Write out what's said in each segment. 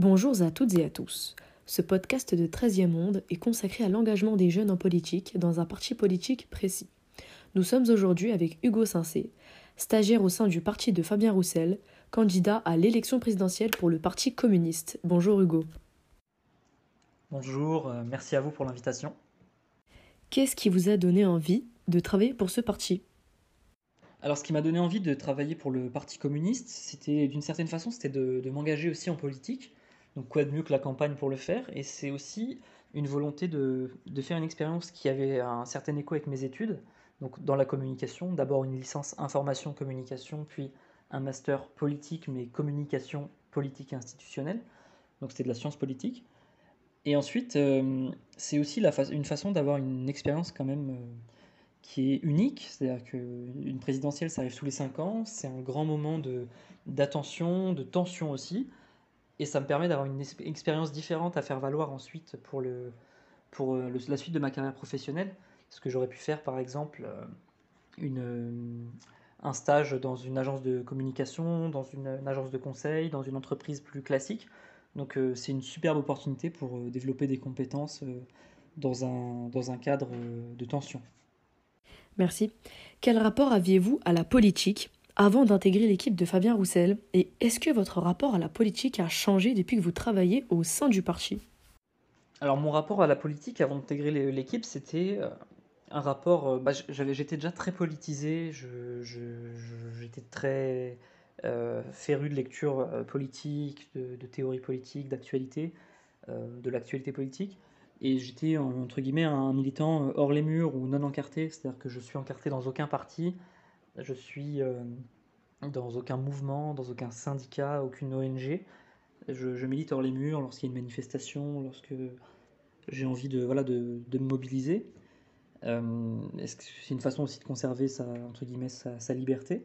Bonjour à toutes et à tous. Ce podcast de 13e monde est consacré à l'engagement des jeunes en politique dans un parti politique précis. Nous sommes aujourd'hui avec Hugo Sincé, stagiaire au sein du parti de Fabien Roussel, candidat à l'élection présidentielle pour le Parti communiste. Bonjour Hugo. Bonjour, euh, merci à vous pour l'invitation. Qu'est-ce qui vous a donné envie de travailler pour ce parti? Alors, ce qui m'a donné envie de travailler pour le Parti communiste, c'était d'une certaine façon, c'était de, m'engager aussi en politique. Donc, quoi de mieux que la campagne pour le faire? Et c'est aussi une volonté de, faire une expérience qui avait un certain écho avec mes études. Donc, dans la communication, d'abord une licence information communication, puis un master politique, mais communication politique et institutionnelle. Donc, c'était de la science politique. Et ensuite, euh, c'est aussi une façon d'avoir une expérience quand même. Euh, qui est unique, c'est-à-dire qu'une présidentielle, ça arrive tous les cinq ans, c'est un grand moment de, d'attention, de tension aussi, et ça me permet d'avoir une expérience différente à faire valoir ensuite pour, le, pour euh, la suite de ma carrière professionnelle, ce que j'aurais pu faire par exemple euh, une, euh, un stage dans une agence de communication, dans une, agence de conseil, dans une entreprise plus classique. Donc c'est une superbe opportunité pour développer des compétences dans, un, dans un cadre de tension. Merci. Quel rapport aviez-vous à la politique? Avant d'intégrer l'équipe de Fabien Roussel. Et est-ce que votre rapport à la politique a changé depuis que vous travaillez au sein du parti? Alors mon rapport à la politique avant d'intégrer l'équipe, c'était euh, un rapport... Euh, bah, j'étais déjà très politisé, j'étais très euh, féru de lecture politique, de, théorie politique, d'actualité, de l'actualité politique. Et j'étais, entre guillemets, un militant euh, hors les murs ou non encarté, c'est-à-dire que je suis encarté dans aucun parti, je suis euh, dans aucun mouvement, dans aucun syndicat, aucune ONG. Je, milite hors les murs lorsqu'il y a une manifestation, lorsque j'ai envie de, voilà, de, de me mobiliser. Euh, c'est une façon aussi de conserver sa, entre guillemets, sa, liberté?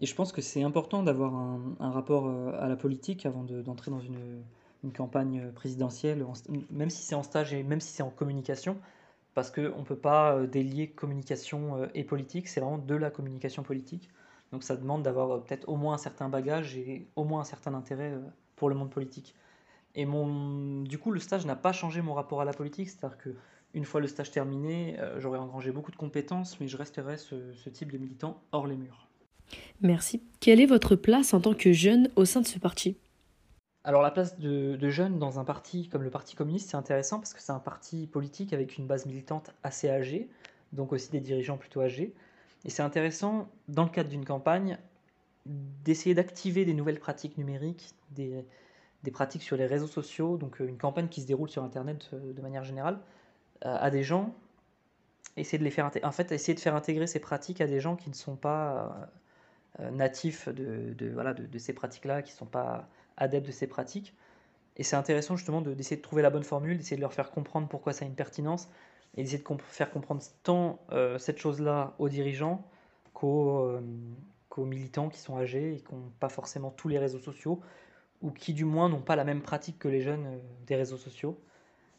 Et je pense que c'est important d'avoir un, un, rapport à la politique avant d'entrer dans une une campagne présidentielle, même si c'est en stage et même si c'est en communication, parce qu'on ne peut pas euh, délier communication euh, et politique, c'est vraiment de la communication politique. Donc ça demande d'avoir euh, peut-être au moins un certain bagage et au moins un certain intérêt pour le monde politique. Et du coup, le stage n'a pas changé mon rapport à la politique, c'est-à-dire que une fois le stage terminé, j'aurais engrangé beaucoup de compétences, mais je resterai ce type de militant hors les murs. Merci. Quelle est votre place en tant que jeune au sein de ce parti? Alors la place de, jeunes dans un parti comme le Parti communiste, c'est intéressant parce que c'est un parti politique avec une base militante assez âgée, donc aussi des dirigeants plutôt âgés. Et c'est intéressant, dans le cadre d'une campagne, d'essayer d'activer des nouvelles pratiques numériques, des, pratiques sur les réseaux sociaux, donc euh, une campagne qui se déroule sur Internet euh, de manière générale, euh, à des gens, essayer de les faire, en fait, essayer de faire intégrer ces pratiques à des gens qui ne sont pas natifs de, ces pratiques-là, qui ne sont pas adeptes de ces pratiques. Et c'est intéressant justement d'essayer de, trouver la bonne formule, d'essayer de leur faire comprendre pourquoi ça a une pertinence, et d'essayer de faire comprendre tant euh, cette chose-là aux dirigeants euh, qu'aux militants qui sont âgés et qui n'ont pas forcément tous les réseaux sociaux, ou qui du moins n'ont pas la même pratique que les jeunes euh, des réseaux sociaux.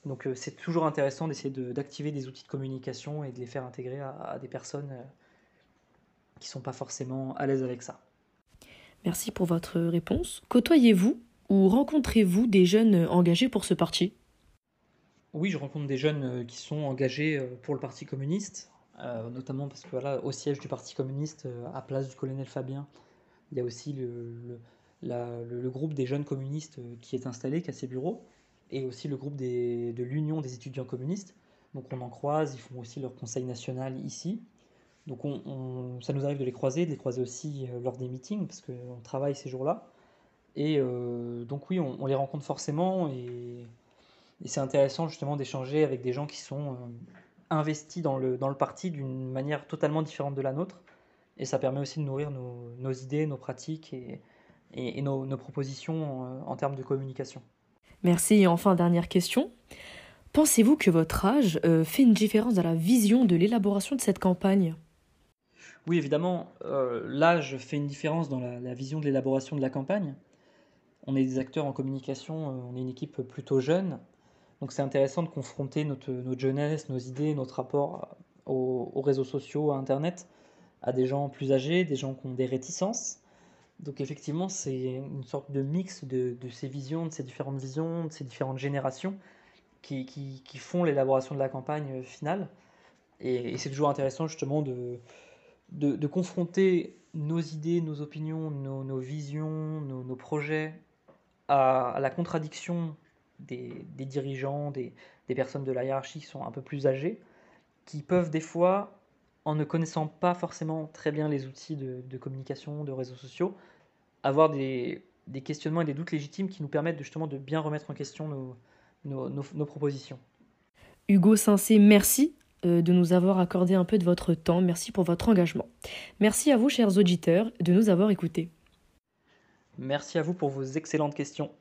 Donc c'est toujours intéressant d'essayer d'activer des outils de communication et de les faire intégrer à, des personnes qui ne sont pas forcément à l'aise avec ça. Merci pour votre réponse. Côtoyez-vous ou rencontrez-vous des jeunes engagés pour ce parti? Oui, je rencontre des jeunes euh, qui sont engagés euh, pour le Parti communiste, euh, notamment parce que voilà, au siège du Parti communiste, à place du colonel Fabien, il y a aussi le, groupe des jeunes communistes qui est installé, qui a ses bureaux, et aussi le groupe de l'Union des étudiants communistes. Donc on en croise, ils font aussi leur conseil national ici. Donc on, ça nous arrive de les croiser, de les croiser aussi euh, lors des meetings, parce qu'on travaille ces jours-là. Et euh, donc oui, on, les rencontre forcément, et, c'est intéressant justement d'échanger avec des gens qui sont euh, investis dans le, dans le parti d'une manière totalement différente de la nôtre. Et ça permet aussi de nourrir nos, idées, nos pratiques et, et, nos, propositions en termes de communication. Merci. Et enfin, dernière question. Pensez-vous que votre âge fait une différence dans la vision de l'élaboration de cette campagne? Oui, évidemment, euh, l'âge fait une différence dans la, vision de l'élaboration de la campagne. On est des acteurs en communication, euh, on est une équipe plutôt jeune, donc c'est intéressant de confronter notre, jeunesse, nos idées, notre rapport aux, réseaux sociaux, à Internet, à des gens plus âgés, des gens qui ont des réticences. Donc effectivement, c'est une sorte de mix de, ces visions, de ces différentes visions, de ces différentes générations qui, font l'élaboration de la campagne finale. Et, c'est toujours intéressant justement de, de, confronter nos idées, nos opinions, nos, visions, nos, projets à, la contradiction des, dirigeants, des, personnes de la hiérarchie qui sont un peu plus âgées, qui peuvent des fois, en ne connaissant pas forcément très bien les outils de, communication, de réseaux sociaux, avoir des, questionnements et des doutes légitimes qui nous permettent justement de bien remettre en question nos, propositions. Hugo Sincé, merci de nous avoir accordé un peu de votre temps. Merci pour votre engagement. Merci à vous, chers auditeurs, de nous avoir écoutés. Merci à vous pour vos excellentes questions.